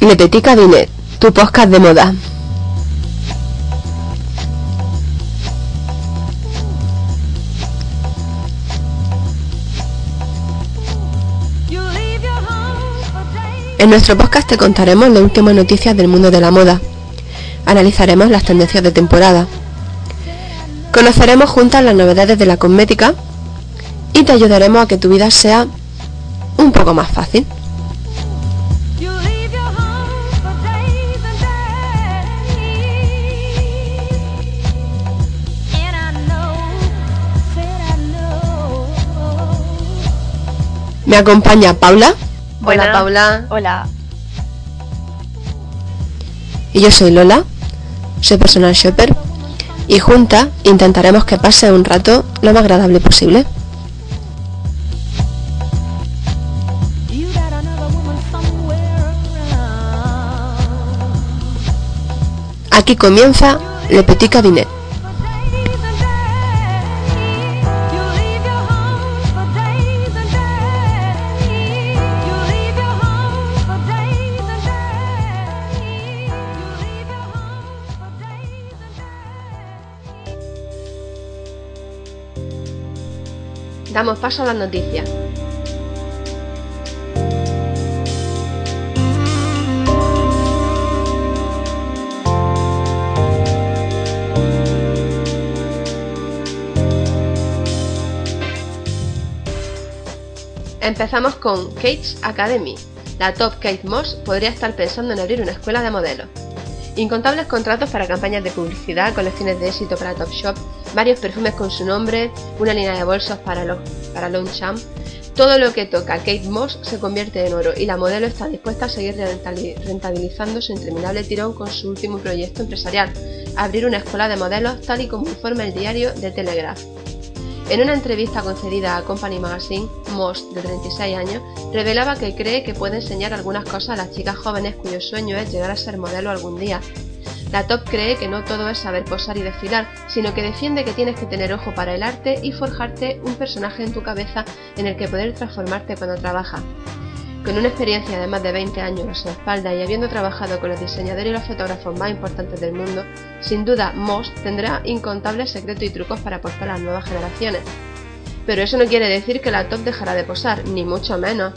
Letetica Dinet, tu podcast de moda. En nuestro podcast te contaremos las últimas noticias del mundo de la moda. Analizaremos las tendencias de temporada. Conoceremos juntas las novedades de la cosmética y te ayudaremos a que tu vida sea un poco más fácil. Me acompaña Paula. Hola Paula. Hola. Y yo soy Lola, soy personal shopper y juntas intentaremos que pase un rato lo más agradable posible. Aquí comienza Le Petit Cabinet. Damos paso a las noticias. Empezamos con Kate's Academy. La top Kate Moss podría estar pensando en abrir una escuela de modelos. Incontables contratos para campañas de publicidad, colecciones de éxito para Topshop, varios perfumes con su nombre, una línea de bolsos para, los, para Longchamp. Todo lo que toca Kate Moss se convierte en oro y la modelo está dispuesta a seguir rentabilizando su interminable tirón con su último proyecto empresarial, abrir una escuela de modelos tal y como informa el diario The Telegraph. En una entrevista concedida a Company Magazine, Moss, de 36 años, revelaba que cree que puede enseñar algunas cosas a las chicas jóvenes cuyo sueño es llegar a ser modelo algún día. La top cree que no todo es saber posar y desfilar, sino que defiende que tienes que tener ojo para el arte y forjarte un personaje en tu cabeza en el que poder transformarte cuando trabajas. Con una experiencia de más de 20 años a su espalda y habiendo trabajado con los diseñadores y los fotógrafos más importantes del mundo, sin duda Moss tendrá incontables secretos y trucos para aportar a las nuevas generaciones. Pero eso no quiere decir que la top dejará de posar, ni mucho menos.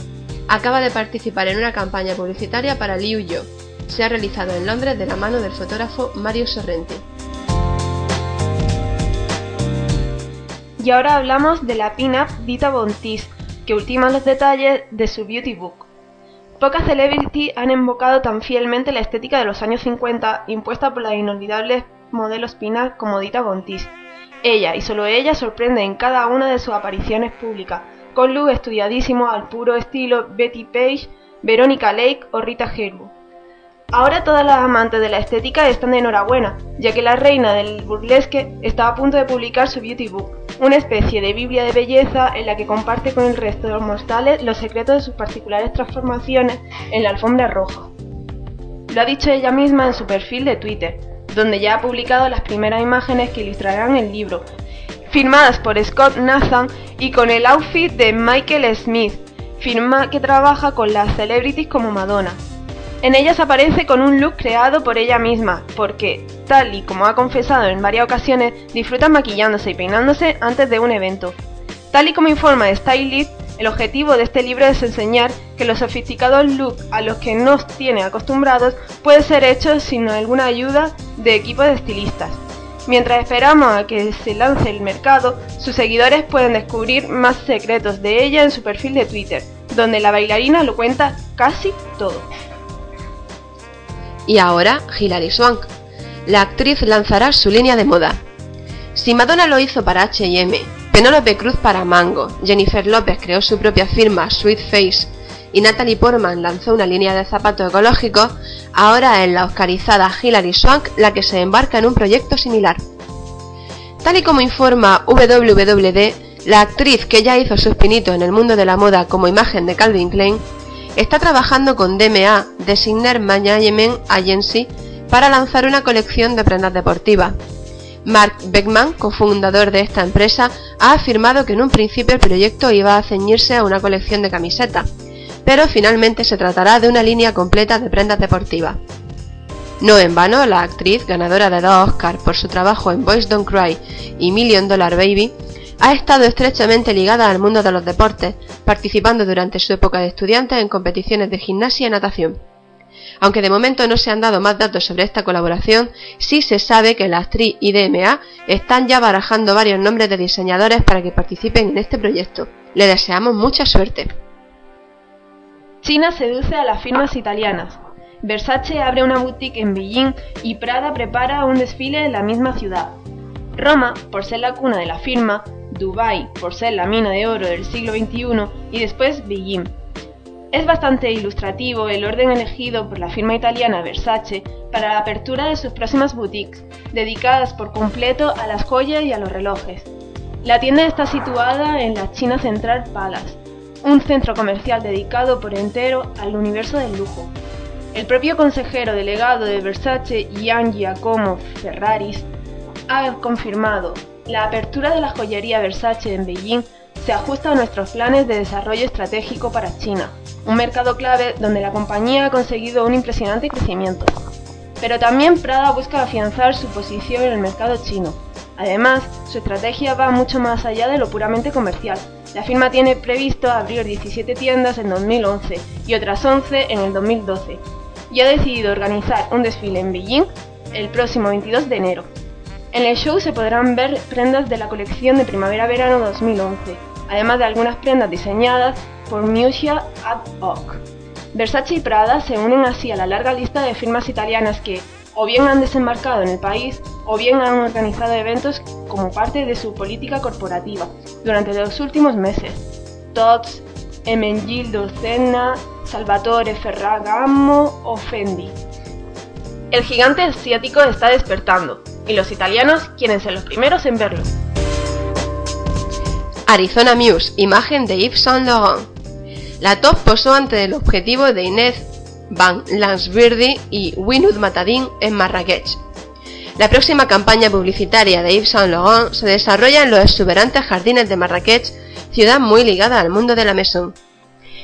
Acaba de participar en una campaña publicitaria para Liu Yo. Se ha realizado en Londres de la mano del fotógrafo Mario Sorrenti. Y ahora hablamos de la pin-up Dita Bontis, que ultima los detalles de su beauty book. Pocas celebrities han invocado tan fielmente la estética de los años 50 impuesta por las inolvidables modelos pin-up como Dita Bontis. Ella y solo ella sorprende en cada una de sus apariciones públicas, con look estudiadísimo al puro estilo Betty Page, Veronica Lake o Rita Hayworth. Ahora todas las amantes de la estética están de enhorabuena, ya que la reina del burlesque está a punto de publicar su beauty book, una especie de biblia de belleza en la que comparte con el resto de los mortales los secretos de sus particulares transformaciones en la alfombra roja. Lo ha dicho ella misma en su perfil de Twitter, donde ya ha publicado las primeras imágenes que ilustrarán el libro, firmadas por Scott Nathan y con el outfit de Michael Smith, firma que trabaja con las celebrities como Madonna, en ellas aparece con un look creado por ella misma, porque, tal y como ha confesado en varias ocasiones, disfruta maquillándose y peinándose antes de un evento. Tal y como informa Stylist, el objetivo de este libro es enseñar que los sofisticados looks a los que nos tiene acostumbrados pueden ser hechos sin alguna ayuda de equipo de estilistas. Mientras esperamos a que se lance el mercado, sus seguidores pueden descubrir más secretos de ella en su perfil de Twitter, donde la bailarina lo cuenta casi todo. Y ahora, Hilary Swank. La actriz lanzará su línea de moda. Si Madonna lo hizo para H&M Penélope Cruz para Mango, Jennifer López creó su propia firma Sweet Face y Natalie Portman lanzó una línea de zapatos ecológicos, ahora es la oscarizada Hilary Swank la que se embarca en un proyecto similar. Tal y como informa WWD, la actriz que ya hizo sus pinitos en el mundo de la moda como imagen de Calvin Klein, está trabajando con DMA, Designer Management Agency, para lanzar una colección de prendas deportivas. Mark Beckman, cofundador de esta empresa, ha afirmado que en un principio el proyecto iba a ceñirse a una colección de camisetas, pero finalmente se tratará de una línea completa de prendas deportivas. No en vano, la actriz, ganadora de dos Oscars por su trabajo en Boys Don't Cry y Million Dollar Baby, ha estado estrechamente ligada al mundo de los deportes, participando durante su época de estudiante en competiciones de gimnasia y natación. Aunque de momento no se han dado más datos sobre esta colaboración, sí se sabe que la actriz y DMA están ya barajando varios nombres de diseñadores para que participen en este proyecto. Le deseamos mucha suerte. China seduce a las firmas italianas. Versace abre una boutique en Beijing y Prada prepara un desfile en la misma ciudad. Roma, por ser la cuna de la firma, Dubai, por ser la mina de oro del siglo XXI, y después Beijing. Es bastante ilustrativo el orden elegido por la firma italiana Versace para la apertura de sus próximas boutiques, dedicadas por completo a las joyas y a los relojes. La tienda está situada en la China Central Palace, un centro comercial dedicado por entero al universo del lujo. El propio consejero delegado de Versace, Gian Giacomo Ferraris, ha confirmado, la apertura de la joyería Versace en Beijing se ajusta a nuestros planes de desarrollo estratégico para China, un mercado clave donde la compañía ha conseguido un impresionante crecimiento. Pero también Prada busca afianzar su posición en el mercado chino. Además, su estrategia va mucho más allá de lo puramente comercial, la firma tiene previsto abrir 17 tiendas en 2011 y otras 11 en el 2012 y ha decidido organizar un desfile en Beijing el próximo 22 de enero. En el show se podrán ver prendas de la colección de primavera-verano 2011, además de algunas prendas diseñadas por Musia ad hoc. Versace y Prada se unen así a la larga lista de firmas italianas que, o bien han desembarcado en el país o bien han organizado eventos como parte de su política corporativa durante los últimos meses. Tots, Emengildo Senna, Salvatore Ferragamo o Fendi. El gigante asiático está despertando y los italianos quieren ser los primeros en verlo. Arizona Muse, imagen de Yves Saint Laurent. La top posó ante el objetivo de Inés Van Lansbury y Winud Matadin en Marrakech. La próxima campaña publicitaria de Yves Saint Laurent se desarrolla en los exuberantes jardines de Marrakech, ciudad muy ligada al mundo de la maison.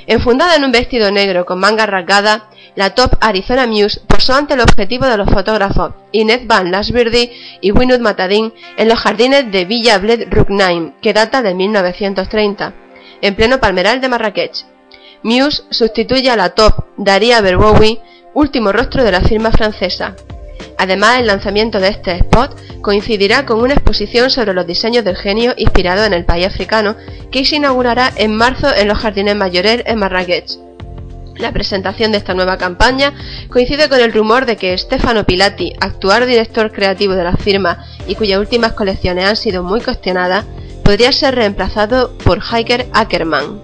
Enfundada en un vestido negro con manga rasgada, la top Arizona Muse posó ante el objetivo de los fotógrafos Inez Van Lasberdy y Winud Matadin en los jardines de Villa Bled Rugnaim, que data de 1930, en pleno palmeral de Marrakech. Muse sustituye a la top Daria Berbowi, último rostro de la firma francesa. Además, el lanzamiento de este spot coincidirá con una exposición sobre los diseños del genio inspirado en el país africano que se inaugurará en marzo en los Jardines Mayores en Marrakech. La presentación de esta nueva campaña coincide con el rumor de que Stefano Pilati, actual director creativo de la firma y cuyas últimas colecciones han sido muy cuestionadas, podría ser reemplazado por Hiker Ackerman.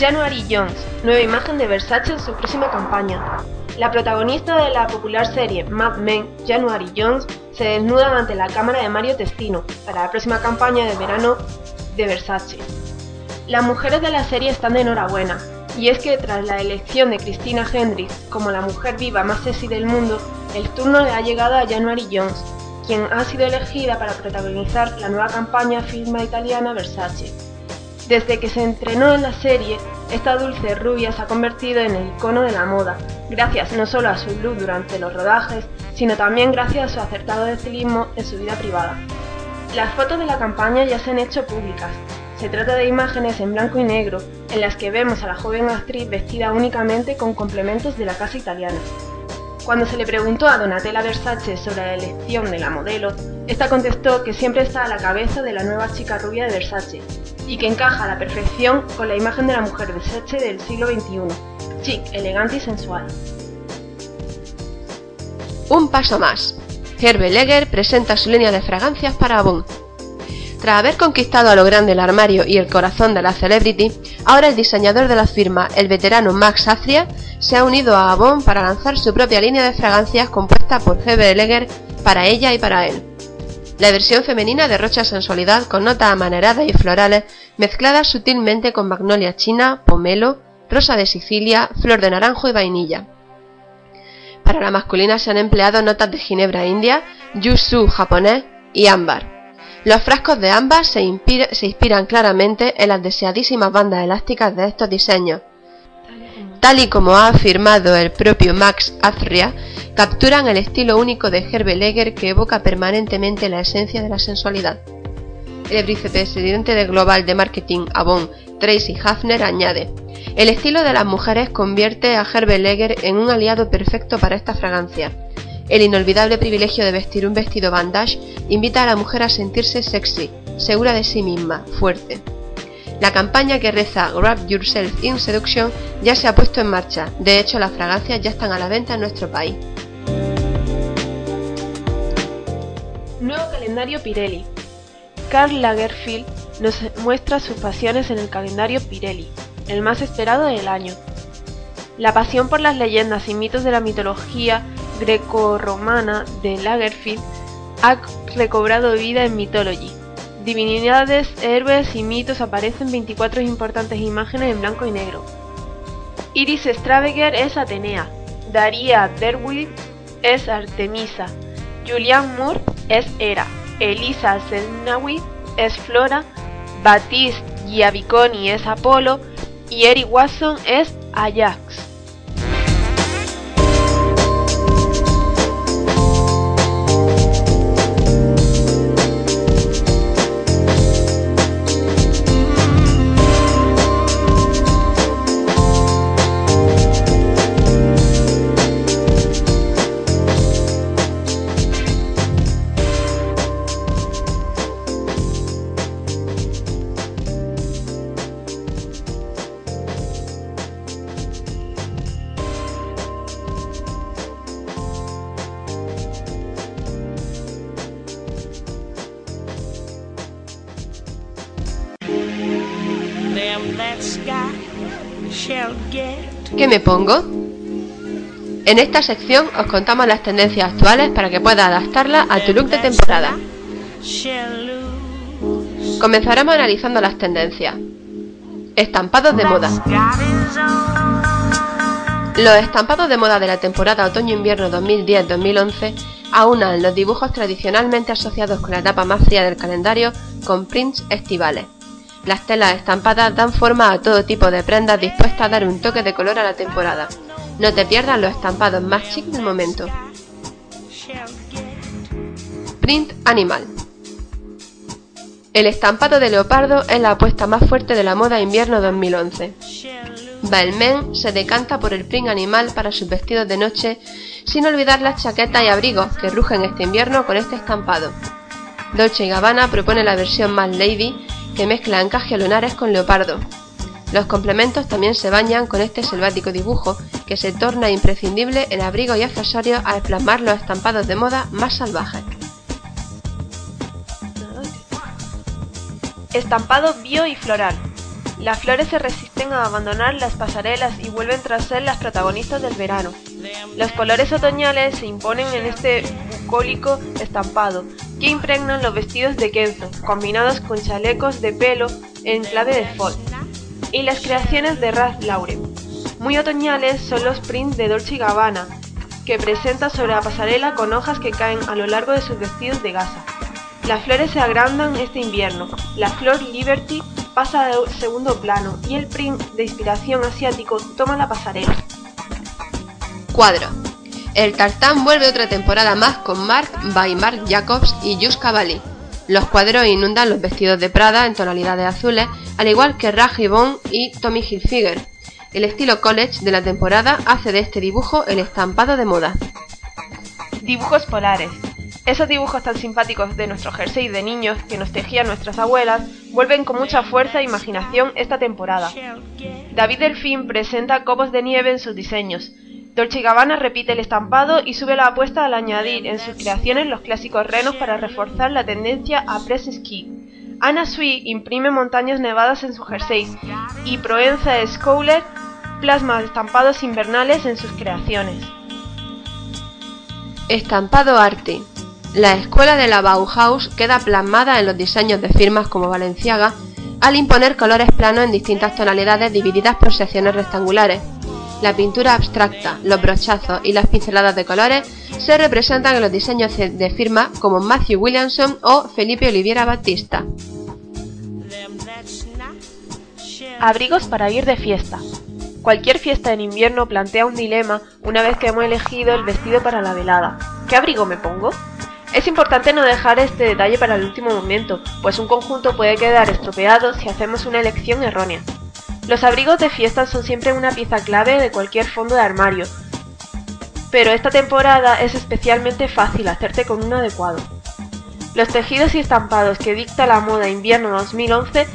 January Jones, nueva imagen de Versace en su próxima campaña. La protagonista de la popular serie Mad Men, January Jones, se desnuda ante la cámara de Mario Testino para la próxima campaña de verano de Versace. Las mujeres de la serie están de enhorabuena, y es que tras la elección de Christina Hendricks como la mujer viva más sexy del mundo, el turno le ha llegado a January Jones, quien ha sido elegida para protagonizar la nueva campaña firma italiana Versace. Desde que se entrenó en la serie, esta dulce rubia se ha convertido en el icono de la moda, gracias no solo a su look durante los rodajes, sino también gracias a su acertado estilismo en su vida privada. Las fotos de la campaña ya se han hecho públicas. Se trata de imágenes en blanco y negro, en las que vemos a la joven actriz vestida únicamente con complementos de la casa italiana. Cuando se le preguntó a Donatella Versace sobre la elección de la modelo, esta contestó que siempre está a la cabeza de la nueva chica rubia de Versace, y que encaja a la perfección con la imagen de la mujer Versace del siglo XXI, chic, elegante y sensual. Un paso más. Herbe Leger presenta su línea de fragancias para Avon. Tras haber conquistado a lo grande el armario y el corazón de la celebrity, ahora el diseñador de la firma, el veterano Max Azria, se ha unido a Avon para lanzar su propia línea de fragancias compuesta por Herbe Leger para ella y para él. La versión femenina derrocha sensualidad con notas amaneradas y florales mezcladas sutilmente con magnolia china, pomelo, rosa de Sicilia, flor de naranjo y vainilla. Para la masculina se han empleado notas de ginebra india, yuzu japonés y ámbar. Los frascos de ambas se, inspiran claramente en las deseadísimas bandas elásticas de estos diseños. Tal y como ha afirmado el propio Max Azria, capturan el estilo único de Herbe Leger que evoca permanentemente la esencia de la sensualidad. El vicepresidente de Global de Marketing Avon, Tracy Hafner, añade, el estilo de las mujeres convierte a Herbe Leger en un aliado perfecto para esta fragancia. El inolvidable privilegio de vestir un vestido bandage invita a la mujer a sentirse sexy, segura de sí misma, fuerte. La campaña que reza Grab Yourself in Seduction ya se ha puesto en marcha, de hecho las fragancias ya están a la venta en nuestro país. Nuevo calendario Pirelli. Karl Lagerfeld nos muestra sus pasiones en el calendario Pirelli, el más esperado del año. La pasión por las leyendas y mitos de la mitología greco-romana de Lagerfeld ha recobrado vida en Mythology. Divinidades, héroes y mitos aparecen 24 importantes imágenes en blanco y negro. Iris Straveger es Atenea, Daria Derwig es Artemisa, Julian Moore es Hera, Elisa Zelnawi es Flora, Batiste Giaviconi es Apolo y Eric Watson es Ajax. Pongo? En esta sección os contamos las tendencias actuales para que puedas adaptarlas a tu look de temporada. Comenzaremos analizando las tendencias. Estampados de moda. Los estampados de moda de la temporada otoño-invierno 2010-2011 aunan los dibujos tradicionalmente asociados con la etapa más fría del calendario con prints estivales. Las telas estampadas dan forma a todo tipo de prendas dispuestas a dar un toque de color a la temporada. No te pierdas los estampados más chic del momento. Print animal. El estampado de leopardo es la apuesta más fuerte de la moda invierno 2011. Balmain se decanta por el print animal para sus vestidos de noche, sin olvidar las chaquetas y abrigos que rugen este invierno con este estampado. Dolce Gabbana propone la versión más lady que mezcla encaje lunares con leopardo. Los complementos también se bañan con este selvático dibujo que se torna imprescindible en abrigos y accesorios al plasmar los estampados de moda más salvajes. Estampado bio y floral. Las flores se resisten a abandonar las pasarelas y vuelven tras ser las protagonistas del verano. Los colores otoñales se imponen en este bucólico estampado, que impregnan los vestidos de Kenzo, combinados con chalecos de pelo en clave de fall, y las creaciones de Ralph Lauren. Muy otoñales son los prints de Dolce Gabbana, que presenta sobre la pasarela con hojas que caen a lo largo de sus vestidos de gasa. Las flores se agrandan este invierno, la flor Liberty pasa a segundo plano y el print de inspiración asiático toma la pasarela. Cuadro el tartán vuelve otra temporada más con Mark by Mark Jacobs y Just Cavalli. Los cuadros inundan los vestidos de Prada en tonalidades azules, al igual que Raj y Tommy Hilfiger. El estilo college de la temporada hace de este dibujo el estampado de moda. Dibujos polares. Esos dibujos tan simpáticos de nuestro jersey de niños que nos tejían nuestras abuelas vuelven con mucha fuerza e imaginación esta temporada. David Delfín presenta copos de nieve en sus diseños, Dolce Gabbana repite el estampado y sube la apuesta al añadir en sus creaciones los clásicos renos para reforzar la tendencia a press ski. Anna Sui imprime montañas nevadas en su jersey y Proenza Schouler plasma estampados invernales en sus creaciones. Estampado Arte. La escuela de la Bauhaus queda plasmada en los diseños de firmas como Valenciaga al imponer colores planos en distintas tonalidades divididas por secciones rectangulares. La pintura abstracta, los brochazos y las pinceladas de colores se representan en los diseños de firma como Matthew Williamson o Felipe Oliviera Batista. Abrigos para ir de fiesta. Cualquier fiesta en invierno plantea un dilema una vez que hemos elegido el vestido para la velada. ¿Qué abrigo me pongo? Es importante no dejar este detalle para el último momento, pues un conjunto puede quedar estropeado si hacemos una elección errónea. Los abrigos de fiesta son siempre una pieza clave de cualquier fondo de armario, pero esta temporada es especialmente fácil hacerte con uno adecuado. Los tejidos y estampados que dicta la moda invierno 2011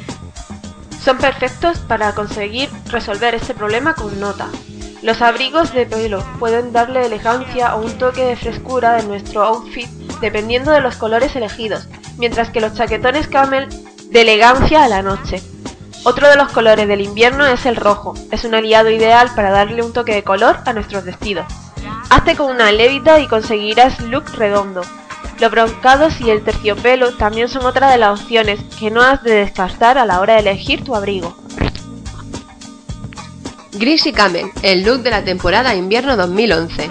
son perfectos para conseguir resolver este problema con nota. Los abrigos de pelo pueden darle elegancia o un toque de frescura de nuestro outfit dependiendo de los colores elegidos, mientras que los chaquetones camel de elegancia a la noche. Otro de los colores del invierno es el rojo, es un aliado ideal para darle un toque de color a nuestros vestidos. Hazte con una levita y conseguirás look redondo. Los broncados y el terciopelo también son otra de las opciones que no has de descartar a la hora de elegir tu abrigo. Gris y Camel, el look de la temporada invierno 2011.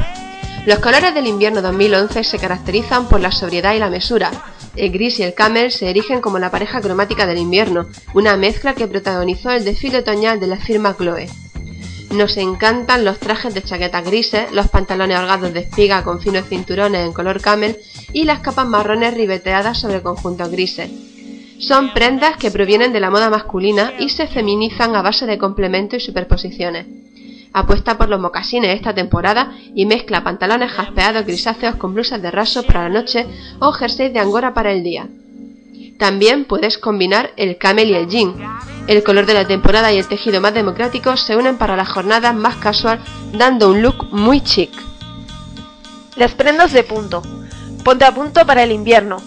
Los colores del invierno 2011 se caracterizan por la sobriedad y la mesura. El gris y el camel se erigen como la pareja cromática del invierno, una mezcla que protagonizó el desfile otoñal de la firma Chloe. Nos encantan los trajes de chaquetas grises, los pantalones holgados de espiga con finos cinturones en color camel y las capas marrones ribeteadas sobre conjuntos grises. Son prendas que provienen de la moda masculina y se feminizan a base de complementos y superposiciones. Apuesta por los mocasines esta temporada y mezcla pantalones jaspeados grisáceos con blusas de raso para la noche o jerseys de angora para el día. También puedes combinar el camel y el jean. El color de la temporada y el tejido más democrático se unen para las jornadas más casual, dando un look muy chic. Las prendas de punto. Ponte a punto para el invierno.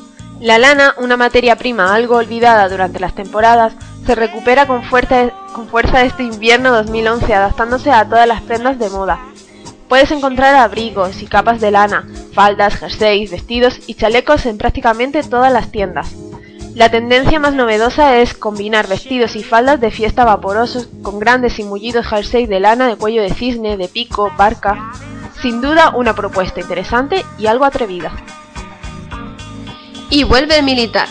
La lana, una materia prima algo olvidada durante las temporadas, se recupera con fuerza, con fuerza este invierno 2011 adaptándose a todas las prendas de moda. Puedes encontrar abrigos y capas de lana, faldas, jerseys, vestidos y chalecos en prácticamente todas las tiendas. La tendencia más novedosa es combinar vestidos y faldas de fiesta vaporosos con grandes y mullidos jerseys de lana de cuello de cisne, de pico, barca. Sin duda una propuesta interesante y algo atrevida. Y vuelve el militar.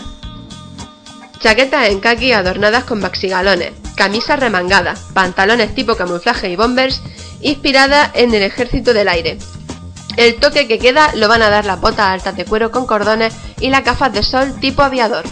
Chaquetas en khaki adornadas con baxigalones, camisas remangadas, pantalones tipo camuflaje y bombers, inspirada en el ejército del aire. El toque que queda lo van a dar las botas altas de cuero con cordones y las gafas de sol tipo aviador.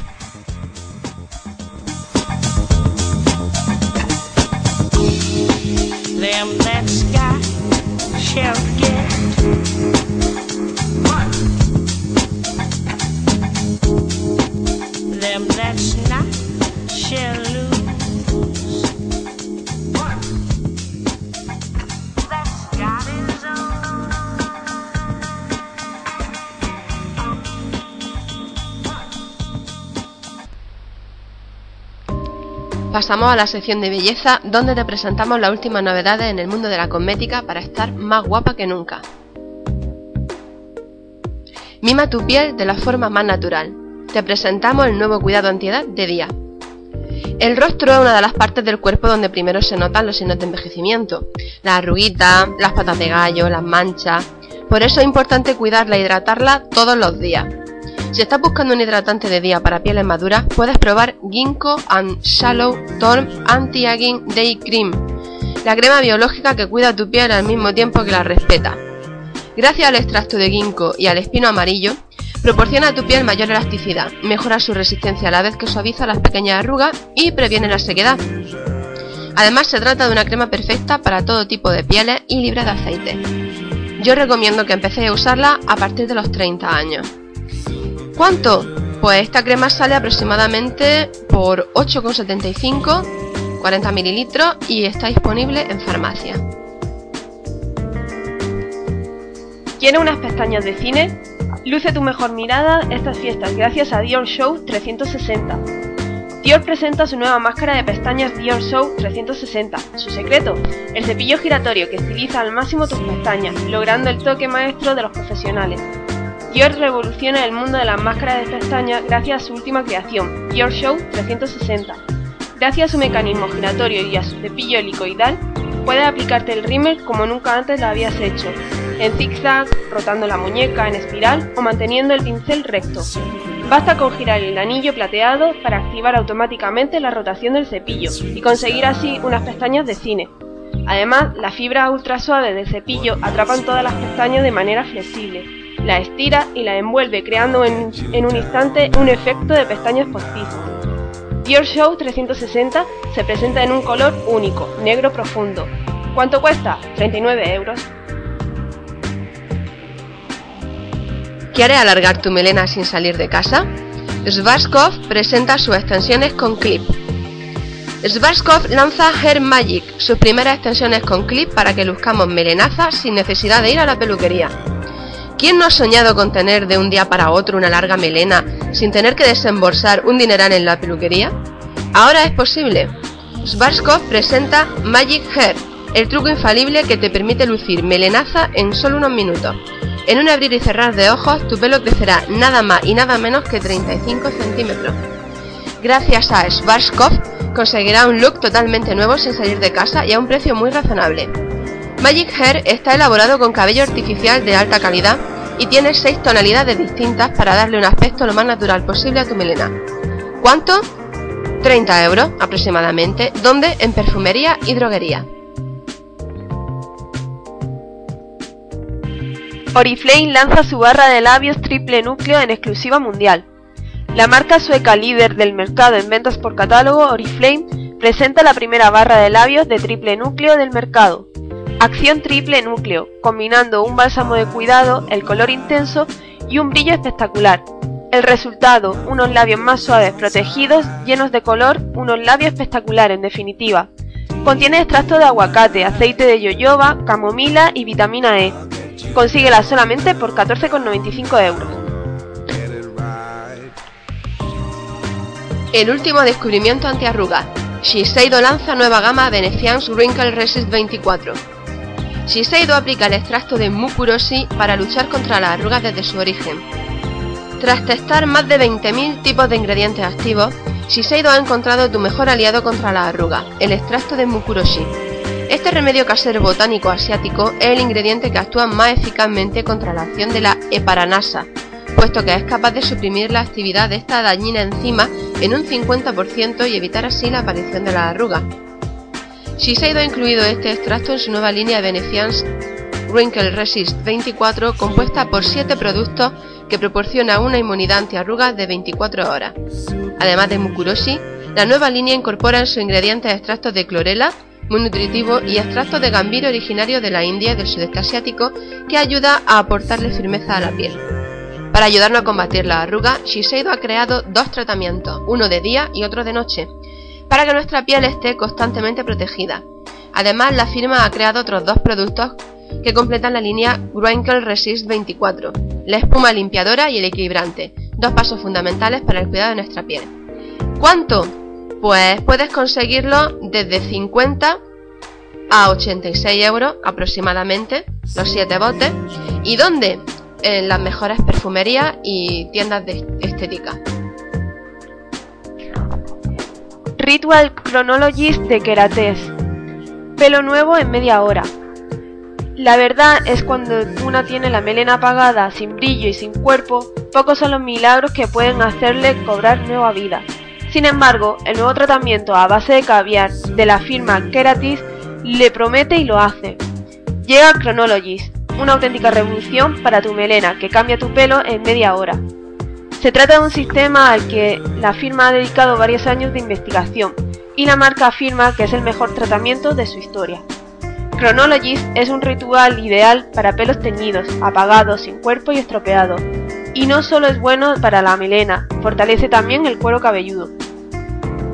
Pasamos a la sección de belleza, donde te presentamos las últimas novedades en el mundo de la cosmética para estar más guapa que nunca. Mima tu piel de la forma más natural. Te presentamos el nuevo cuidado antiedad de día. El rostro es una de las partes del cuerpo donde primero se notan los signos de envejecimiento. Las arruguitas, las patas de gallo, las manchas. Por eso es importante cuidarla e hidratarla todos los días. Si estás buscando un hidratante de día para pieles maduras, puedes probar Ginkgo and Shallow Torm Anti-Aging Day Cream, la crema biológica que cuida tu piel al mismo tiempo que la respeta. Gracias al extracto de ginkgo y al espino amarillo, proporciona a tu piel mayor elasticidad, mejora su resistencia a la vez que suaviza las pequeñas arrugas y previene la sequedad. Además se trata de una crema perfecta para todo tipo de pieles y libre de aceite. Yo recomiendo que empecéis a usarla a partir de los 30 años. ¿Cuánto? Pues esta crema sale aproximadamente por 8,75, 40 mililitros y está disponible en farmacia. ¿Quieres unas pestañas de cine? Luce tu mejor mirada estas fiestas gracias a Dior Show 360. Dior presenta su nueva máscara de pestañas Dior Show 360. Su secreto, el cepillo giratorio que estiliza al máximo tus pestañas, logrando el toque maestro de los profesionales. Dior revoluciona el mundo de las máscaras de pestañas gracias a su última creación, Dior Show 360. Gracias a su mecanismo giratorio y a su cepillo helicoidal, puedes aplicarte el rímel como nunca antes lo habías hecho, en zigzag, rotando la muñeca en espiral o manteniendo el pincel recto. Basta con girar el anillo plateado para activar automáticamente la rotación del cepillo y conseguir así unas pestañas de cine. Además, la fibra ultra suave del cepillo atrapan todas las pestañas de manera flexible, la estira y la envuelve creando en, un instante un efecto de pestañas postizas. Dior Show 360 se presenta en un color único, negro profundo. ¿Cuánto cuesta? 39 euros. ¿Quieres alargar tu melena sin salir de casa? Svarskov presenta sus extensiones con clip. Svarskov lanza Hair Magic, sus primeras extensiones con clip para que luzcamos melenazas sin necesidad de ir a la peluquería. ¿Quién no ha soñado con tener de un día para otro una larga melena sin tener que desembolsar un dineral en la peluquería? Ahora es posible. Svarskov presenta Magic Hair, el truco infalible que te permite lucir melenaza en solo unos minutos. En un abrir y cerrar de ojos, tu pelo crecerá nada más y nada menos que 35 centímetros. Gracias a Schwarzkopf conseguirá un look totalmente nuevo sin salir de casa y a un precio muy razonable. Magic Hair está elaborado con cabello artificial de alta calidad y tiene 6 tonalidades distintas para darle un aspecto lo más natural posible a tu melena. ¿Cuánto? 30 euros aproximadamente, donde en perfumería y droguería. Oriflame lanza su barra de labios triple núcleo en exclusiva mundial. La marca sueca líder del mercado en ventas por catálogo, Oriflame, presenta la primera barra de labios de triple núcleo del mercado. Acción triple núcleo, combinando un bálsamo de cuidado, el color intenso y un brillo espectacular. El resultado, unos labios más suaves, protegidos, llenos de color, unos labios espectaculares en definitiva. Contiene extracto de aguacate, aceite de yoyoba, camomila y vitamina E, Consíguela solamente por 14,95 euros. El último descubrimiento antiarrugas. Shiseido lanza nueva gama Venetians Wrinkle Resist 24. Shiseido aplica el extracto de Mukuroshi para luchar contra las arrugas desde su origen. Tras testar más de 20.000 tipos de ingredientes activos, Shiseido ha encontrado tu mejor aliado contra la arruga, el extracto de Mukuroshi. Este remedio casero botánico asiático es el ingrediente que actúa más eficazmente contra la acción de la heparanasa, puesto que es capaz de suprimir la actividad de esta dañina enzima en un 50% y evitar así la aparición de la arruga. Shiseido ha incluido este extracto en su nueva línea Venetians Wrinkle Resist 24 compuesta por 7 productos que proporciona una inmunidad antiarrugas de 24 horas. Además de Mukuroshi, la nueva línea incorpora en sus ingredientes extractos de clorela, muy nutritivo y extracto de gambiro originario de la India y del sudeste asiático que ayuda a aportarle firmeza a la piel. Para ayudarnos a combatir la arruga, Shiseido ha creado dos tratamientos, uno de día y otro de noche, para que nuestra piel esté constantemente protegida. Además, la firma ha creado otros dos productos que completan la línea Wrinkle Resist 24, la espuma limpiadora y el equilibrante, dos pasos fundamentales para el cuidado de nuestra piel. ¿Cuánto? pues puedes conseguirlo desde 50 a 86 euros aproximadamente, los 7 botes. ¿Y dónde? En las mejores perfumerías y tiendas de estética. Ritual Chronologist de Kerates. Pelo nuevo en media hora. La verdad es cuando una tiene la melena apagada, sin brillo y sin cuerpo, pocos son los milagros que pueden hacerle cobrar nueva vida. Sin embargo, el nuevo tratamiento a base de caviar de la firma Keratis le promete y lo hace. Llega Chronologist, una auténtica revolución para tu melena que cambia tu pelo en media hora. Se trata de un sistema al que la firma ha dedicado varios años de investigación y la marca afirma que es el mejor tratamiento de su historia. Chronologist es un ritual ideal para pelos teñidos, apagados, sin cuerpo y estropeados. Y no solo es bueno para la melena, fortalece también el cuero cabelludo.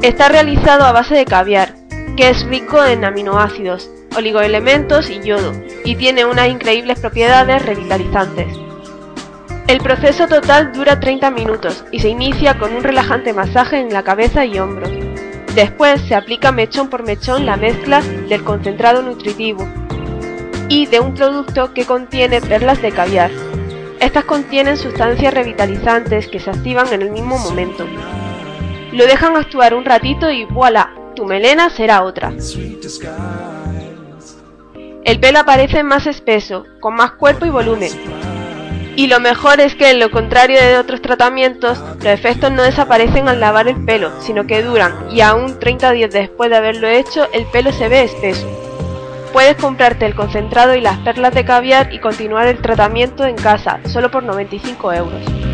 Está realizado a base de caviar, que es rico en aminoácidos, oligoelementos y yodo, y tiene unas increíbles propiedades revitalizantes. El proceso total dura 30 minutos y se inicia con un relajante masaje en la cabeza y hombros. Después se aplica mechón por mechón la mezcla del concentrado nutritivo y de un producto que contiene perlas de caviar. Estas contienen sustancias revitalizantes que se activan en el mismo momento. Lo dejan actuar un ratito y voilà, tu melena será otra. El pelo aparece más espeso, con más cuerpo y volumen. Y lo mejor es que, en lo contrario de otros tratamientos, los efectos no desaparecen al lavar el pelo, sino que duran, y aún 30 días después de haberlo hecho, el pelo se ve espeso. Puedes comprarte el concentrado y las perlas de caviar y continuar el tratamiento en casa, solo por 95 euros.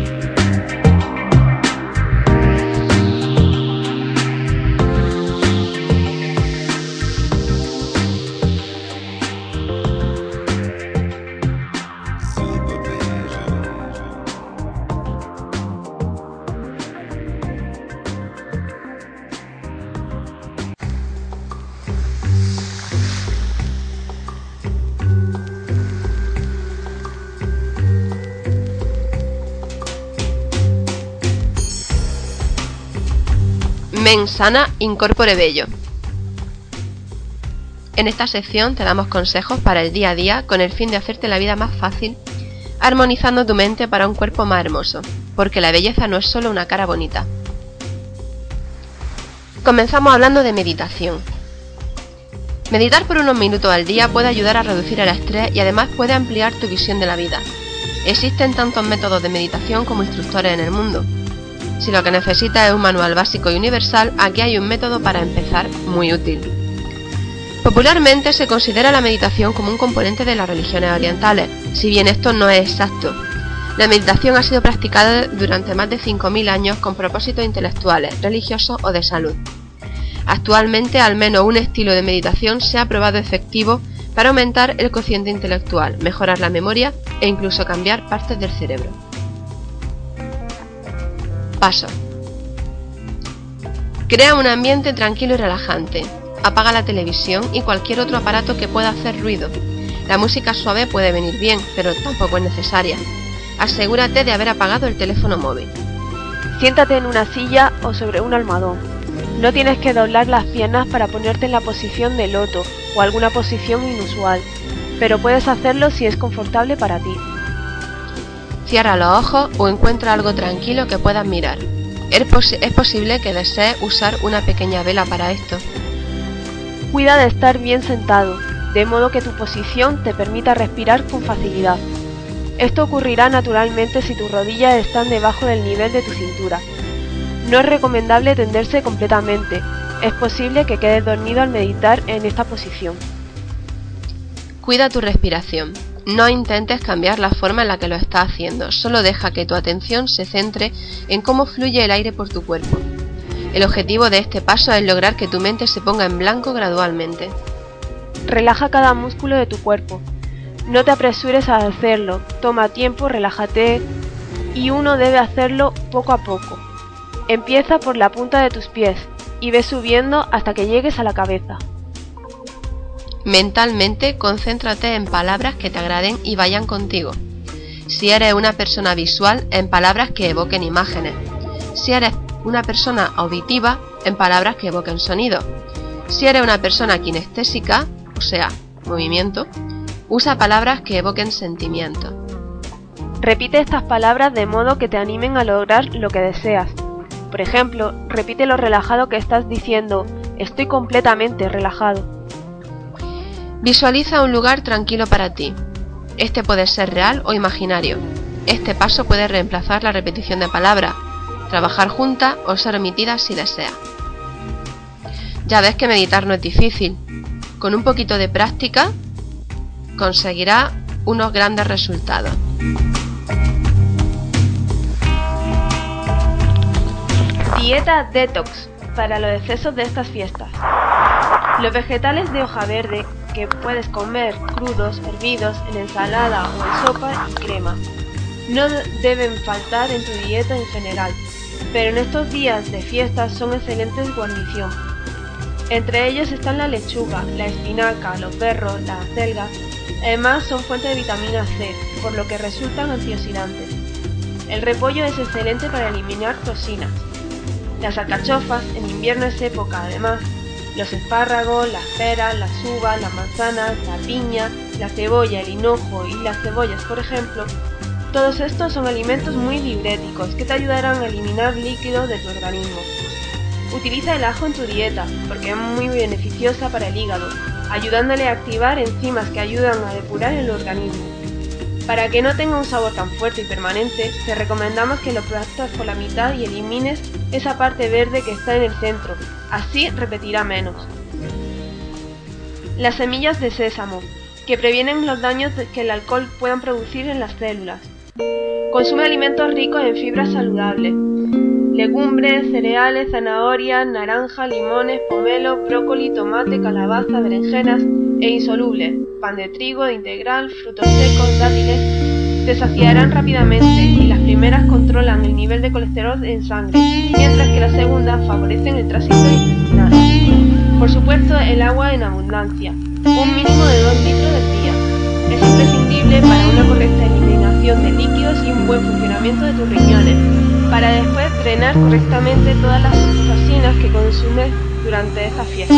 Mensana Incorpore Bello. En esta sección te damos consejos para el día a día con el fin de hacerte la vida más fácil, armonizando tu mente para un cuerpo más hermoso, porque la belleza no es solo una cara bonita. Comenzamos hablando de meditación. Meditar por unos minutos al día puede ayudar a reducir el estrés y además puede ampliar tu visión de la vida. Existen tantos métodos de meditación como instructores en el mundo, si lo que necesitas es un manual básico y universal, aquí hay un método para empezar muy útil. Popularmente se considera la meditación como un componente de las religiones orientales, si bien esto no es exacto. La meditación ha sido practicada durante más de 5.000 años con propósitos intelectuales, religiosos o de salud. Actualmente al menos un estilo de meditación se ha probado efectivo para aumentar el cociente intelectual, mejorar la memoria e incluso cambiar partes del cerebro. Paso. Crea un ambiente tranquilo y relajante. Apaga la televisión y cualquier otro aparato que pueda hacer ruido. La música suave puede venir bien, pero tampoco es necesaria. Asegúrate de haber apagado el teléfono móvil. Siéntate en una silla o sobre un almohadón. No tienes que doblar las piernas para ponerte en la posición de loto o alguna posición inusual, pero puedes hacerlo si es confortable para ti. Cierra los ojos o encuentra algo tranquilo que puedas mirar. Es, posible que desees usar una pequeña vela para esto. Cuida de estar bien sentado, de modo que tu posición te permita respirar con facilidad. Esto ocurrirá naturalmente si tus rodillas están debajo del nivel de tu cintura. No es recomendable tenderse completamente, es posible que quedes dormido al meditar en esta posición. Cuida tu respiración. No intentes cambiar la forma en la que lo estás haciendo, solo deja que tu atención se centre en cómo fluye el aire por tu cuerpo. El objetivo de este paso es lograr que tu mente se ponga en blanco gradualmente. Relaja cada músculo de tu cuerpo. No te apresures a hacerlo, toma tiempo, relájate y uno debe hacerlo poco a poco. Empieza por la punta de tus pies y ve subiendo hasta que llegues a la cabeza. Mentalmente, concéntrate en palabras que te agraden y vayan contigo. Si eres una persona visual, en palabras que evoquen imágenes. Si eres una persona auditiva, en palabras que evoquen sonido. Si eres una persona kinestésica, o sea, movimiento, usa palabras que evoquen sentimiento. Repite estas palabras de modo que te animen a lograr lo que deseas. Por ejemplo, repite lo relajado que estás diciendo, estoy completamente relajado. Visualiza un lugar tranquilo para ti. Este puede ser real o imaginario. Este paso puede reemplazar la repetición de palabras, trabajar juntas o ser omitida si desea. Ya ves que meditar no es difícil. Con un poquito de práctica conseguirá unos grandes resultados. Dieta Detox para los excesos de estas fiestas. Los vegetales de hoja verde que puedes comer crudos, hervidos, en ensalada o en sopa y crema. No deben faltar en tu dieta en general, pero en estos días de fiestas son excelentes guarnición. Entre ellos están la lechuga, la espinaca, los berros, las acelgas. Además son fuente de vitamina C, por lo que resultan antioxidantes. El repollo es excelente para eliminar toxinas. Las alcachofas en invierno es época, además. Los espárragos, las peras, las uvas, las manzanas, la piña, la cebolla, el hinojo y las cebollas, por ejemplo, todos estos son alimentos muy diuréticos que te ayudarán a eliminar líquidos de tu organismo. Utiliza el ajo en tu dieta porque es muy beneficiosa para el hígado, ayudándole a activar enzimas que ayudan a depurar el organismo. Para que no tenga un sabor tan fuerte y permanente, te recomendamos que lo partas por la mitad y elimines esa parte verde que está en el centro, así repetirá menos. Las semillas de sésamo, que previenen los daños que el alcohol puedan producir en las células. Consume alimentos ricos en fibras saludables, legumbres, cereales, zanahorias, naranja, limones, pomelo, brócoli, tomate, calabaza, berenjenas e insolubles, pan de trigo, integral, frutos secos, dátiles, te saciarán rápidamente y las primeras controlan el nivel de colesterol en sangre, mientras que las segundas favorecen el tránsito intestinal. Por supuesto, el agua en abundancia, un mínimo de 2 litros al día. Es imprescindible para una correcta eliminación de líquidos y un buen funcionamiento de tus riñones, para después drenar correctamente todas las toxinas que consumes durante esta fiesta.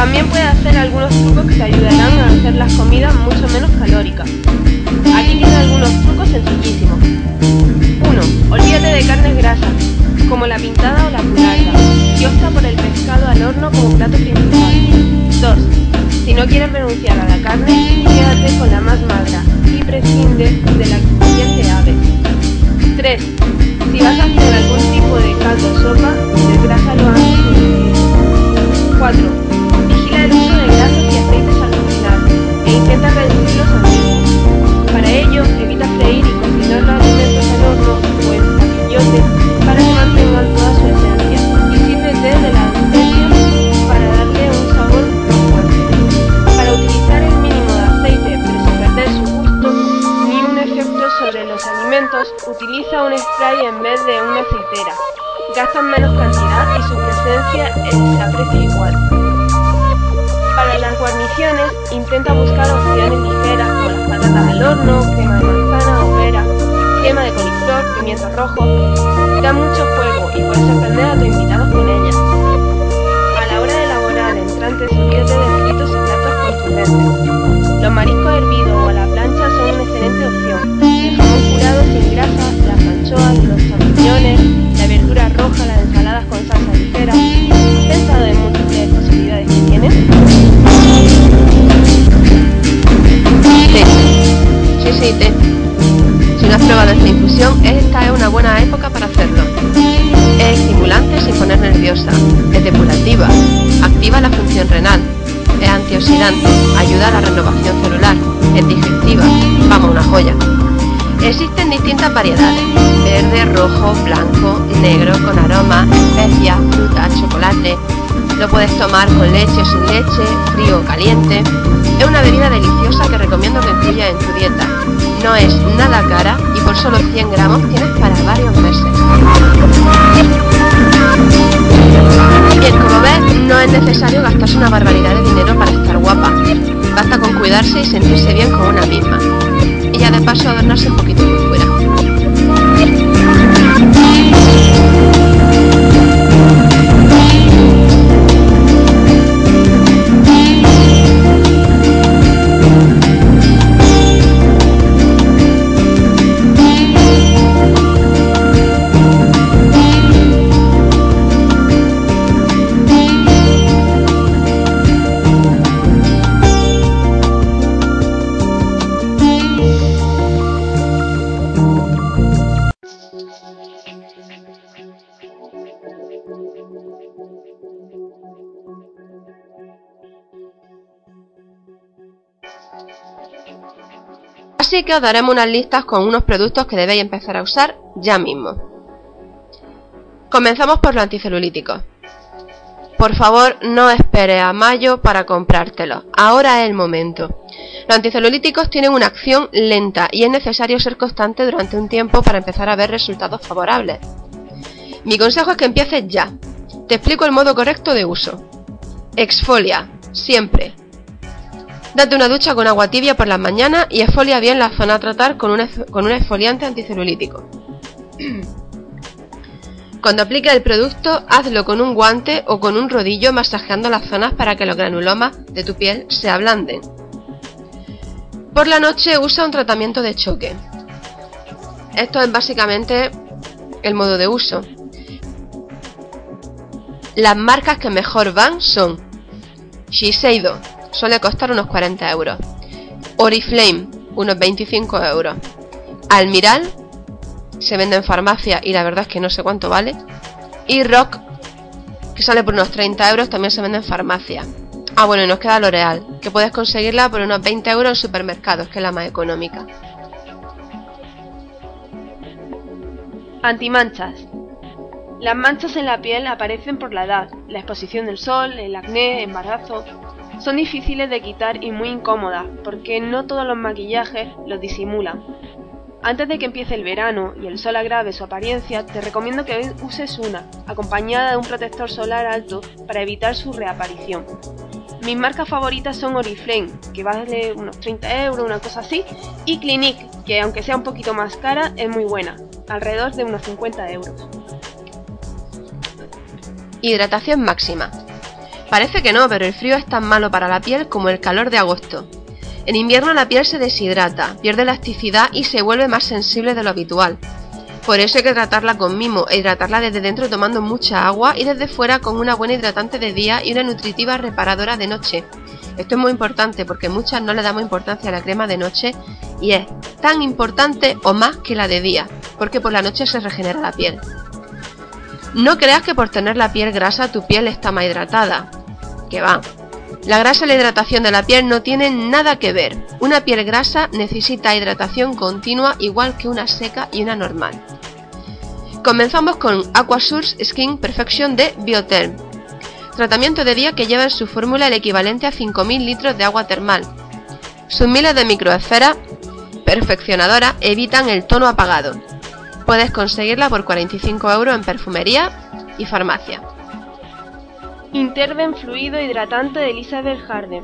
También puedes hacer algunos trucos que te ayudarán a hacer las comidas mucho menos calóricas. Aquí tienen algunos trucos sencillísimos. 1. Olvídate de carnes grasas, como la pintada o la pulada, y opta por el pescado al horno como plato principal. 2. Si no quieres renunciar a la carne, quédate con la más magra y prescinde de la de ave. 3. Si vas a hacer algún tipo de caldo o sopa, desgrásalo antes de 4. Para que mantengan toda su esencia y sírvete de la anestesia para darle un sabor más fuerte. Para utilizar el mínimo de aceite pero sin perder su gusto ni un efecto sobre los alimentos, utiliza un spray en vez de una aceitera. Gastan menos cantidad y su presencia se aprecia igual. Para las guarniciones, intenta buscar opciones ligeras como las patatas al horno, crema de crema de coliflor, pimiento rojo. Da mucho juego y puedes sorprender a tus invitados con ellas. A la hora de elaborar entrantes, olvídate de fritos y platos contundentes. Los mariscos hervidos o a la plancha son una excelente opción. El jamón curado sin grasa, las anchoas, los champiñones, la verdura roja, las ensaladas con salsa ligera. ¿Has pensado en múltiples posibilidades que tienes? Probado esta infusión, esta es una buena época para hacerlo. Es estimulante sin poner nerviosa, es depurativa, activa la función renal, es antioxidante, ayuda a la renovación celular, es digestiva, vamos, una joya. Existen distintas variedades, verde, rojo, blanco, negro, con aromas, especias, frutas, chocolate. Lo puedes tomar con leche o sin leche, frío o caliente. Es una bebida deliciosa que recomiendo que incluyas en tu dieta. No es nada cara y por solo 100 gramos tienes para varios meses. Bien, como ves, no es necesario gastarse una barbaridad de dinero para estar guapa. Basta con cuidarse y sentirse bien con una misma. Y ya de paso adornarse un poquito Que os daremos unas listas con unos productos que debéis empezar a usar ya mismo. Comenzamos por los anticelulíticos. Por favor, no esperes a mayo para comprártelos. Ahora es el momento. Los anticelulíticos tienen una acción lenta y es necesario ser constante durante un tiempo para empezar a ver resultados favorables. Mi consejo es que empieces ya. Te explico el modo correcto de uso. Exfolia, siempre. Date una ducha con agua tibia por las mañanas y exfolia bien la zona a tratar con un, con un anticelulítico. Cuando apliques el producto, hazlo con un guante o con un rodillo masajeando las zonas para que los granulomas de tu piel se ablanden. Por la noche usa un tratamiento de choque. Esto es básicamente el modo de uso. Las marcas que mejor van son Shiseido, suele costar unos 40 euros. Oriflame, unos 25 euros. Almiral, se vende en farmacia y la verdad es que no sé cuánto vale. Y Rock, que sale por unos 30 euros, también se vende en farmacia. Ah, bueno, y nos queda L'Oreal, que puedes conseguirla por unos 20 euros en supermercados, que es la más económica. Antimanchas. Las manchas en la piel aparecen por la edad, la exposición del sol, el acné, embarazo. Son difíciles de quitar y muy incómodas, porque no todos los maquillajes los disimulan. Antes de que empiece el verano y el sol agrave su apariencia, te recomiendo que uses una, acompañada de un protector solar alto para evitar su reaparición. Mis marcas favoritas son Oriflame, que vale unos 30 euros, una cosa así, y Clinique, que aunque sea un poquito más cara, es muy buena, alrededor de unos 50 euros. Hidratación máxima. Parece que no, pero el frío es tan malo para la piel como el calor de agosto. En invierno la piel se deshidrata, pierde elasticidad y se vuelve más sensible de lo habitual. Por eso hay que tratarla con mimo e hidratarla desde dentro tomando mucha agua y desde fuera con una buena hidratante de día y una nutritiva reparadora de noche. Esto es muy importante porque muchas no le damos importancia a la crema de noche y es tan importante o más que la de día, porque por la noche se regenera la piel. No creas que por tener la piel grasa tu piel está más hidratada. Que va, la grasa y la hidratación de la piel no tienen nada que ver. Una piel grasa necesita hidratación continua igual que una seca y una normal. Comenzamos con Aquasource Skin Perfection de Biotherm. Tratamiento de día que lleva en su fórmula el equivalente a 5.000 litros de agua termal. Sus miles de microesferas perfeccionadoras evitan el tono apagado. Puedes conseguirla por 45 euros en perfumería y farmacia. Interven Fluido Hidratante de Elizabeth Harden.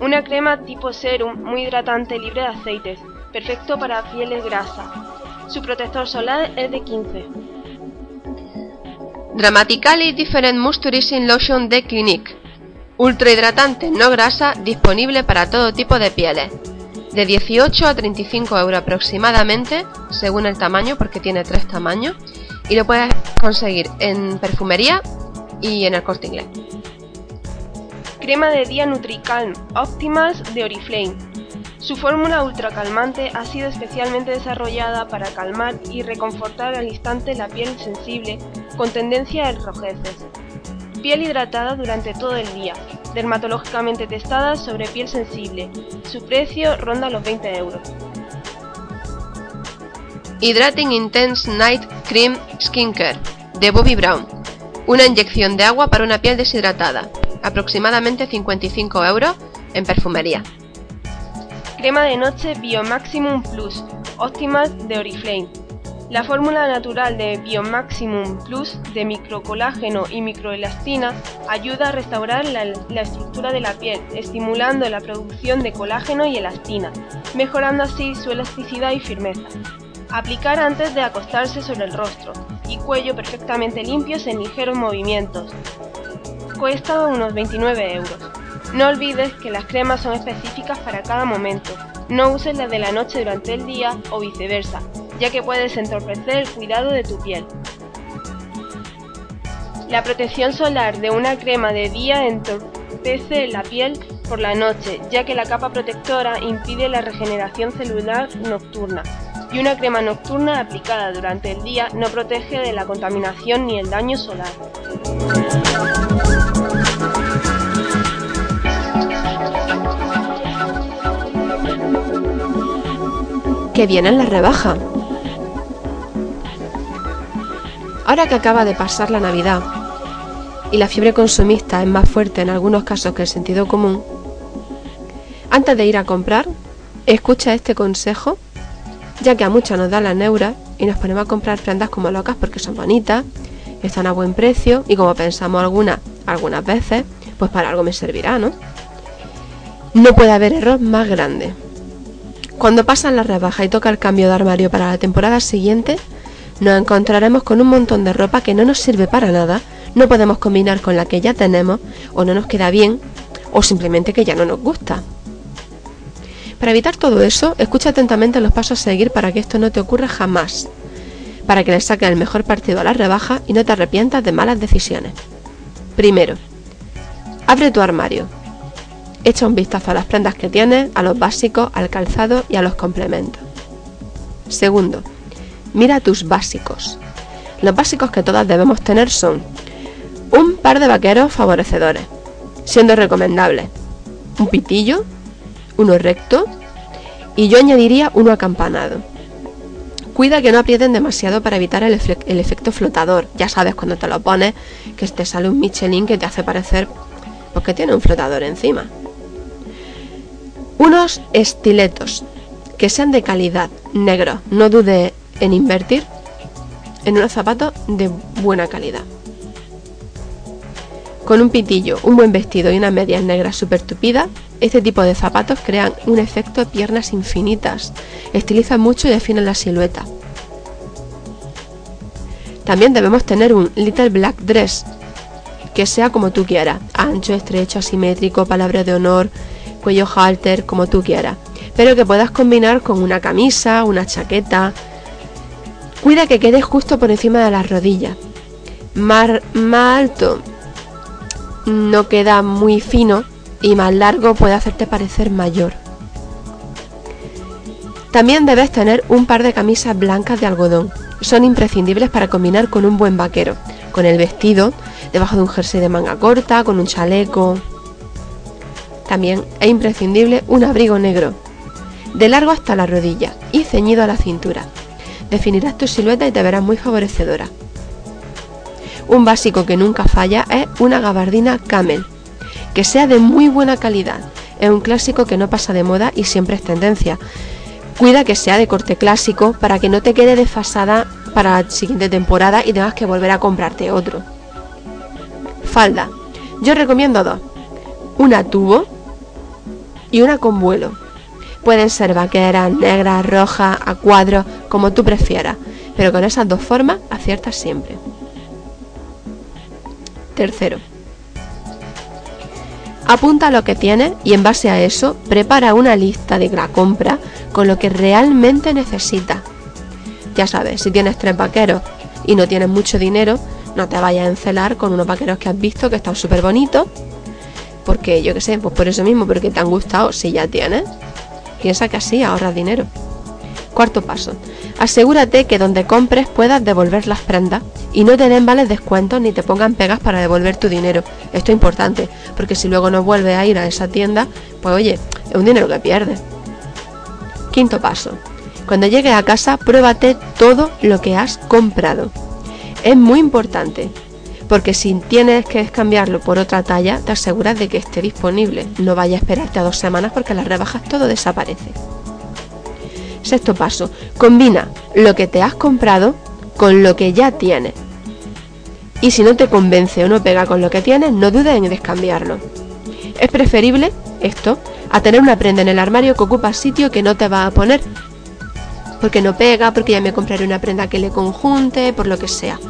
Una crema tipo serum muy hidratante libre de aceites, perfecto para pieles grasa. Su protector solar es de 15. Dramatically Different Moisturizing Lotion de Clinique. Ultra hidratante, no grasa, disponible para todo tipo de pieles. De 18 a 35 euros aproximadamente, según el tamaño, porque tiene tres tamaños. Y lo puedes conseguir en perfumería y en el corte. Crema de día Nutricalm Optimals de Oriflame. Su fórmula ultracalmante ha sido especialmente desarrollada para calmar y reconfortar al instante la piel sensible con tendencia a rojeces. Piel hidratada durante todo el día, dermatológicamente testada sobre piel sensible. Su precio ronda los 20 euros. Hydrating Intense Night Cream Skincare de Bobby Brown una inyección de agua para una piel deshidratada, aproximadamente 55 euros en perfumería. Crema de noche Biomaximum Plus, Optimal de Oriflame. La fórmula natural de Biomaximum Plus de microcolágeno y microelastina ayuda a restaurar la, estructura de la piel, estimulando la producción de colágeno y elastina, mejorando así su elasticidad y firmeza. Aplicar antes de acostarse sobre el rostro y cuello perfectamente limpios en ligeros movimientos. Cuesta unos 29 euros. No olvides que las cremas son específicas para cada momento. No uses las de la noche durante el día o viceversa, ya que puedes entorpecer el cuidado de tu piel. La protección solar de una crema de día entorpece la piel por la noche, ya que la capa protectora impide la regeneración celular nocturna y una crema nocturna aplicada durante el día no protege de la contaminación ni el daño solar. Que viene la rebaja. Ahora que acaba de pasar la Navidad y la fiebre consumista es más fuerte en algunos casos que el sentido común, antes de ir a comprar, escucha este consejo ya que a muchas nos da la neura y nos ponemos a comprar prendas como locas porque son bonitas, están a buen precio y como pensamos algunas, algunas veces, pues para algo me servirá, ¿no? No puede haber error más grande. Cuando pasan la rebaja y toca el cambio de armario para la temporada siguiente, nos encontraremos con un montón de ropa que no nos sirve para nada, no podemos combinar con la que ya tenemos, o no nos queda bien, o simplemente que ya no nos gusta. Para evitar todo eso, escucha atentamente los pasos a seguir para que esto no te ocurra jamás, para que le saques el mejor partido a la rebaja y no te arrepientas de malas decisiones. Primero, abre tu armario. Echa un vistazo a las prendas que tienes, a los básicos, al calzado y a los complementos. Segundo, mira tus básicos. Los básicos que todas debemos tener son un par de vaqueros favorecedores, siendo recomendables un pitillo, uno recto y yo añadiría uno acampanado. Cuida que no aprieten demasiado para evitar el, efecto flotador. Ya sabes cuando te lo pones que te sale un Michelin que te hace parecer porque tiene un flotador encima. Unos estiletos que sean de calidad, negro. No dude en invertir en unos zapatos de buena calidad. Con un pitillo, un buen vestido y una media negra súper tupida, este tipo de zapatos crean un efecto de piernas infinitas, estilizan mucho y definen la silueta. También debemos tener un Little Black Dress, que sea como tú quieras, ancho, estrecho, asimétrico, palabra de honor, cuello halter, como tú quieras, pero que puedas combinar con una camisa, una chaqueta. Cuida que quede justo por encima de las rodillas. Más, más alto no queda muy fino y más largo puede hacerte parecer mayor. También debes tener un par de camisas blancas de algodón. Son imprescindibles para combinar con un buen vaquero, con el vestido, debajo de un jersey de manga corta, con un chaleco. También es imprescindible un abrigo negro, de largo hasta la rodilla y ceñido a la cintura. Definirás tu silueta y te verás muy favorecedora. Un básico que nunca falla es una gabardina camel, que sea de muy buena calidad. Es un clásico que no pasa de moda y siempre es tendencia. Cuida que sea de corte clásico para que no te quede desfasada para la siguiente temporada y tengas que volver a comprarte otro. Falda. Yo recomiendo dos. Una tubo y una con vuelo. Pueden ser vaqueras, negras, rojas, a cuadros, como tú prefieras, pero con esas dos formas aciertas siempre. Tercero, apunta lo que tienes y en base a eso prepara una lista de la compra con lo que realmente necesitas. Ya sabes, si tienes tres vaqueros y no tienes mucho dinero, no te vayas a encelar con unos vaqueros que has visto que están súper bonitos. Porque yo qué sé, pues por eso mismo, porque te han gustado si ya tienes. Piensa que así ahorras dinero. Cuarto paso. Asegúrate que donde compres puedas devolver las prendas y no te den vales descuentos ni te pongan pegas para devolver tu dinero. Esto es importante, porque si luego no vuelves a ir a esa tienda, pues oye, es un dinero que pierdes. Quinto paso. Cuando llegues a casa, pruébate todo lo que has comprado. Es muy importante, porque si tienes que cambiarlo por otra talla, te aseguras de que esté disponible. No vaya a esperarte a dos semanas porque las rebajas todo desaparece. Sexto paso, combina lo que te has comprado con lo que ya tienes. Y si no te convence o no pega con lo que tienes, no dudes en descambiarlo. Es preferible esto a tener una prenda en el armario que ocupa sitio que no te va a poner. Porque no pega, porque ya me compraré una prenda que le conjunte, por lo que sea.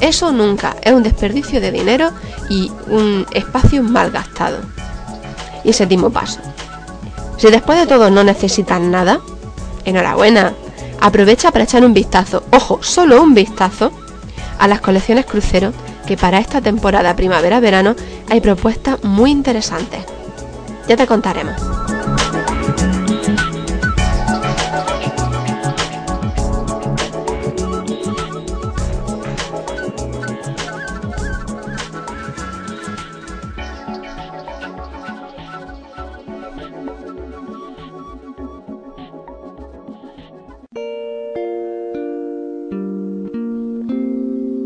Eso nunca, es un desperdicio de dinero y un espacio mal gastado. Y séptimo paso. Si después de todo no necesitas nada, enhorabuena. Aprovecha para echar un vistazo, ojo, solo un vistazo, a las colecciones crucero, que para esta temporada primavera-verano hay propuestas muy interesantes. Ya te contaremos.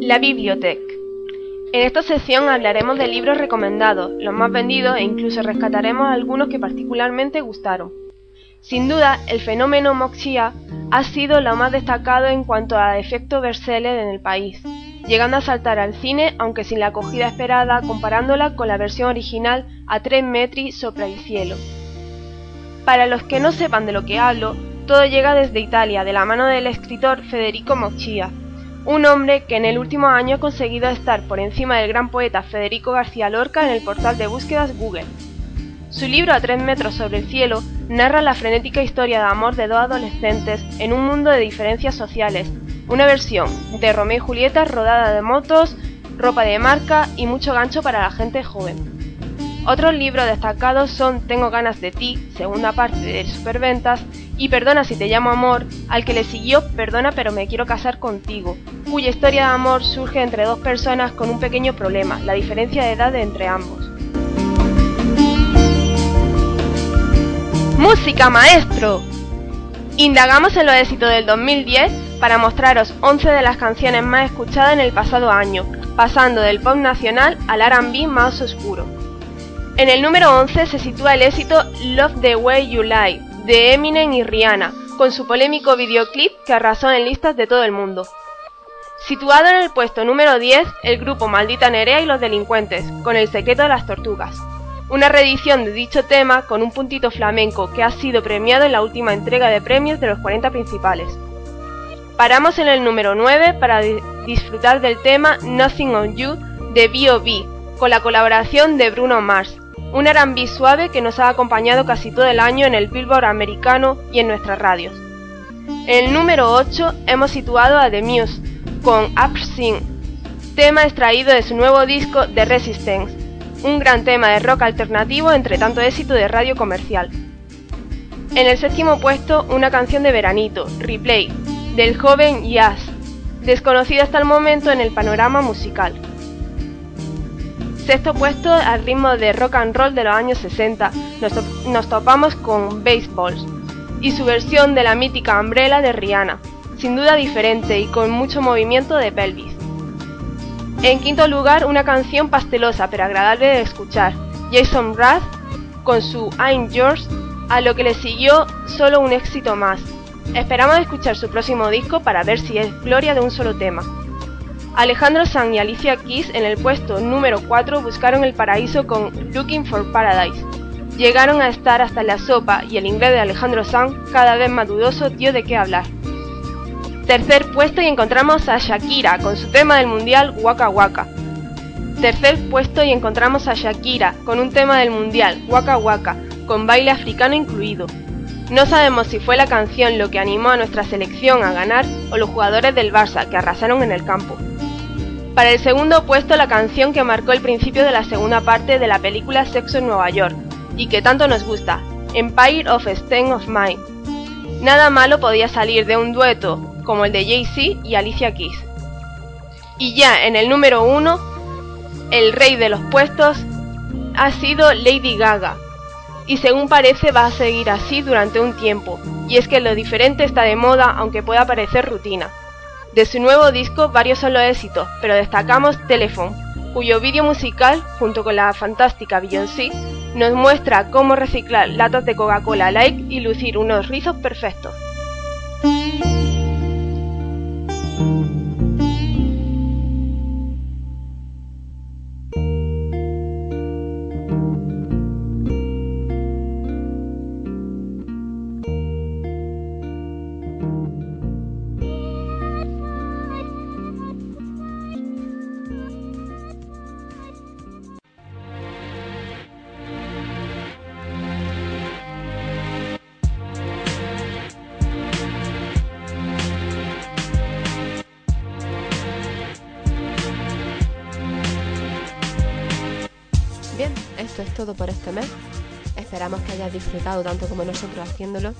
La biblioteca. En esta sección hablaremos de libros recomendados, los más vendidos e incluso rescataremos algunos que particularmente gustaron. Sin duda, el fenómeno Moxia ha sido lo más destacado en cuanto a efecto bestseller en el país. llegando a saltar al cine aunque sin la acogida esperada comparándola con la versión original a 3 metri sopra el cielo. Para los que no sepan de lo que hablo, todo llega desde Italia, de la mano del escritor Federico Mochia, un hombre que en el último año ha conseguido estar por encima del gran poeta Federico García Lorca en el portal de búsquedas Google. Su libro A tres metros sobre el cielo narra la frenética historia de amor de dos adolescentes en un mundo de diferencias sociales, una versión de Romeo y Julieta rodada de motos, ropa de marca y mucho gancho para la gente joven. Otros libros destacados son Tengo ganas de ti, segunda parte de Superventas, y Perdona si te llamo amor, al que le siguió Perdona pero me quiero casar contigo, cuya historia de amor surge entre dos personas con un pequeño problema, la diferencia de edad entre ambos. ¡Música, maestro! Indagamos en los éxitos del 2010 para mostraros 11 de las canciones más escuchadas en el pasado año, pasando del pop nacional al R&B más oscuro. En el número 11 se sitúa el éxito Love the Way You Lie de Eminem y Rihanna, con su polémico videoclip que arrasó en listas de todo el mundo. Situado en el puesto número 10, el grupo Maldita Nerea y los Delincuentes, con El secreto de las tortugas. Una reedición de dicho tema con un puntito flamenco que ha sido premiado en la última entrega de premios de los 40 principales. Paramos en el número 9 para disfrutar del tema Nothing on You de B.O.B., con la colaboración de Bruno Mars, un R&B suave que nos ha acompañado casi todo el año en el Billboard americano y en nuestras radios. En el número 8 hemos situado a The Muse con Up tema extraído de su nuevo disco The Resistance, un gran tema de rock alternativo entre tanto éxito de radio comercial. En el séptimo puesto, una canción de veranito, Replay, del joven Yas, desconocida hasta el momento en el panorama musical. Sexto puesto, al ritmo de rock and roll de los años 60, nos, topamos con Baseballs y su versión de la mítica Umbrella de Rihanna, sin duda diferente y con mucho movimiento de pelvis. En quinto lugar, una canción pastelosa pero agradable de escuchar, Jason Mraz con su I'm Yours, a lo que le siguió solo un éxito más. Esperamos escuchar su próximo disco para ver si es gloria de un solo tema. Alejandro Sanz y Alicia Keys en el puesto número 4 buscaron el paraíso con Looking for Paradise. Llegaron a estar hasta la sopa y el inglés de Alejandro Sanz, cada vez más dudoso, dio de qué hablar. Tercer puesto y encontramos a Shakira con su tema del mundial Waka Waka. Tercer puesto y encontramos a Shakira con un tema del mundial Waka Waka, con baile africano incluido. No sabemos si fue la canción lo que animó a nuestra selección a ganar o los jugadores del Barça que arrasaron en el campo. Para el segundo puesto la canción que marcó el principio de la segunda parte de la película Sexo en Nueva York, y que tanto nos gusta, Empire of Stain of Mind. Nada malo podía salir de un dueto como el de Jay-Z y Alicia Keys. Y ya en el número uno, el rey de los puestos ha sido Lady Gaga, y según parece va a seguir así durante un tiempo, y es que lo diferente está de moda aunque pueda parecer rutina. De su nuevo disco varios son los éxitos, pero destacamos Telephone, cuyo vídeo musical, junto con la fantástica Beyoncé, nos muestra cómo reciclar latas de Coca-Cola Light y lucir unos rizos perfectos. Por este mes. Esperamos que hayas disfrutado tanto como nosotros haciéndolo.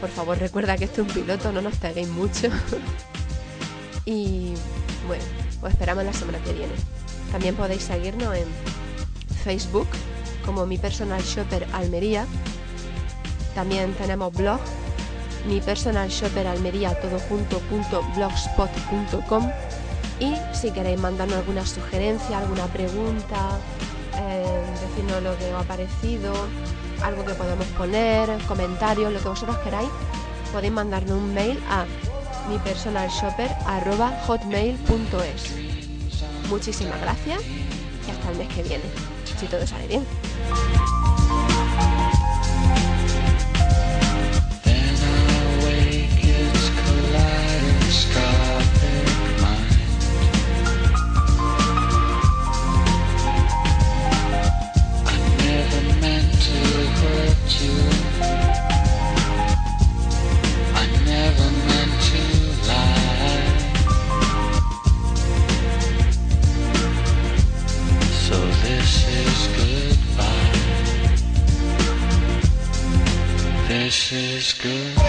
Por favor, recuerda que esto es un piloto, no nos peguéis mucho. y bueno, os esperamos la semana que viene. También podéis seguirnos en Facebook como mi personal shopper Almería. También tenemos blog, mi personal shopper Almería todo y si queréis mandarnos alguna sugerencia, alguna pregunta, eh, decirnos lo que os ha parecido, algo que podemos poner, comentarios, lo que vosotros queráis, podéis mandarnos un mail a mi personalshopper.hotmail.es. Muchísimas gracias y hasta el mes que viene, si todo sale bien. Is good.